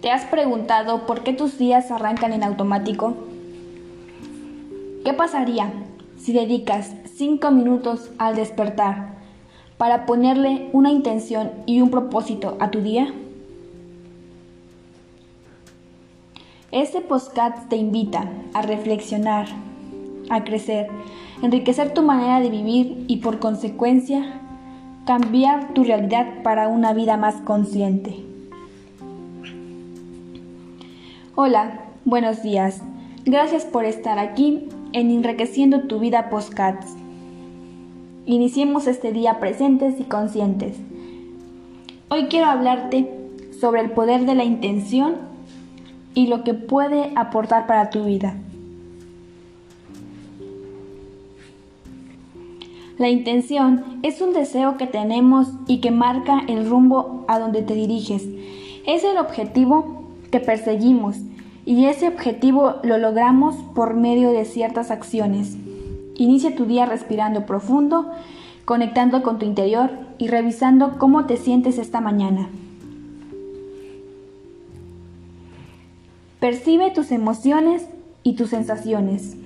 ¿Te has preguntado por qué tus días arrancan en automático? ¿Qué pasaría si dedicas 5 minutos al despertar para ponerle una intención y un propósito a tu día? Este podcast te invita a reflexionar, a crecer, enriquecer tu manera de vivir y por consecuencia cambiar tu realidad para una vida más consciente. Hola, buenos días. Gracias por estar aquí en Enriqueciendo tu vida Postcats. Iniciemos este día presentes y conscientes. Hoy quiero hablarte sobre el poder de la intención y lo que puede aportar para tu vida. La intención es un deseo que tenemos y que marca el rumbo a donde te diriges. Es el objetivo que perseguimos y ese objetivo lo logramos por medio de ciertas acciones. Inicia tu día respirando profundo, conectando con tu interior y revisando cómo te sientes esta mañana. Percibe tus emociones y tus sensaciones.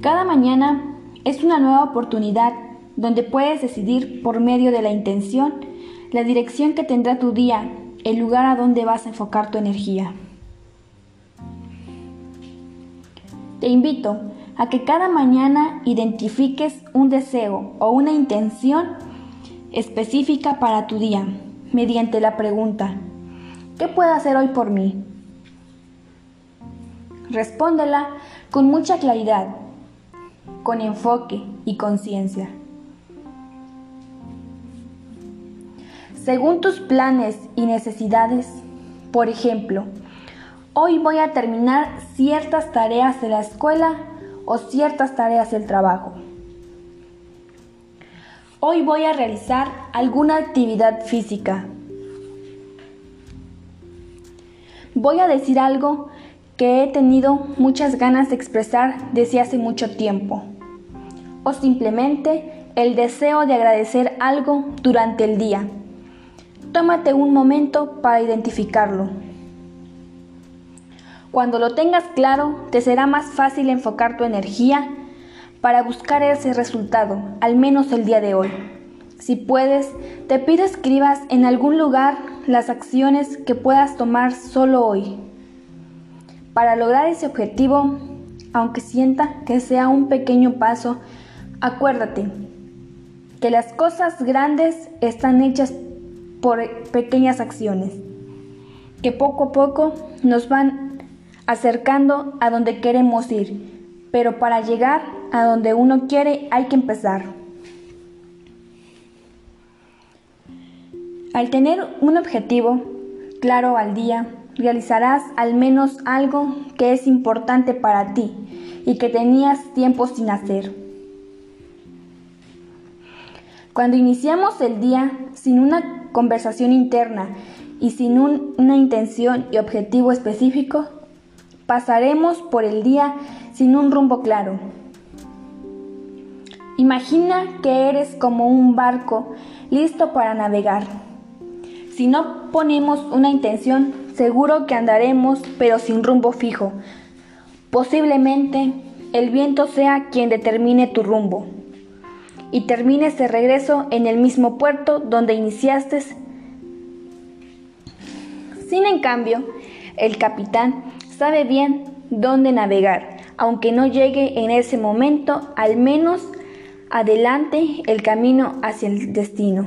Cada mañana es una nueva oportunidad donde puedes decidir por medio de la intención la dirección que tendrá tu día el lugar a donde vas a enfocar tu energía. Te invito a que cada mañana identifiques un deseo o una intención específica para tu día mediante la pregunta, ¿qué puedo hacer hoy por mí? Respóndela con mucha claridad, con enfoque y conciencia. Según tus planes y necesidades. Por ejemplo, hoy voy a terminar ciertas tareas de la escuela o ciertas tareas del trabajo. Hoy voy a realizar alguna actividad física. Voy a decir algo que he tenido muchas ganas de expresar desde hace mucho tiempo. O simplemente el deseo de agradecer algo durante el día. Tómate un momento para identificarlo. Cuando lo tengas claro, te será más fácil enfocar tu energía para buscar ese resultado, al menos el día de hoy. Si puedes, te pido escribas en algún lugar las acciones que puedas tomar solo hoy. Para lograr ese objetivo, aunque sienta que sea un pequeño paso, acuérdate que las cosas grandes están hechas por pequeñas acciones que poco a poco nos van acercando a donde queremos ir, pero para llegar a donde uno quiere hay que empezar. Al tener un objetivo claro al día, realizarás al menos algo que es importante para ti y que tenías tiempo sin hacer. Cuando iniciamos el día sin una conversación interna y sin una intención y objetivo específico, pasaremos por el día sin un rumbo claro. Imagina que eres como un barco listo para navegar. Si no ponemos una intención, seguro que andaremos pero sin rumbo fijo. Posiblemente el viento sea quien determine tu rumbo y termines de regreso en el mismo puerto donde iniciaste. Sin en cambio, el capitán sabe bien dónde navegar, aunque no llegue en ese momento, al menos adelante el camino hacia el destino.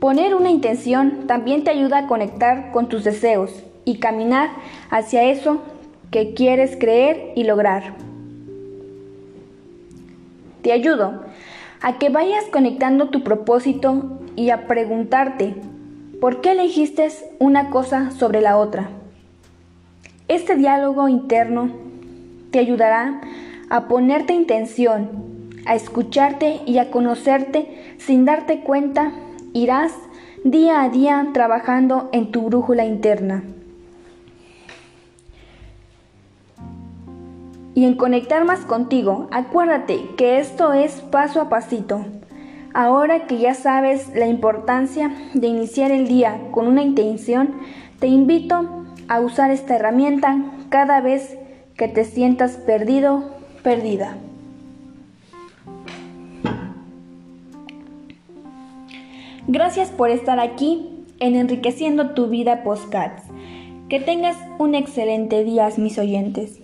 Poner una intención también te ayuda a conectar con tus deseos y caminar hacia eso que quieres creer y lograr. Te ayudo a que vayas conectando tu propósito y a preguntarte, ¿por qué elegiste una cosa sobre la otra? Este diálogo interno te ayudará a ponerte intención, a escucharte y a conocerte sin darte cuenta. Irás día a día trabajando en tu brújula interna. Y en conectar más contigo. Acuérdate que esto es paso a pasito. Ahora que ya sabes la importancia de iniciar el día con una intención, te invito a usar esta herramienta cada vez que te sientas perdido, perdida. Gracias por estar aquí en Enriqueciendo tu vida Postcats. Que tengas un excelente día, mis oyentes.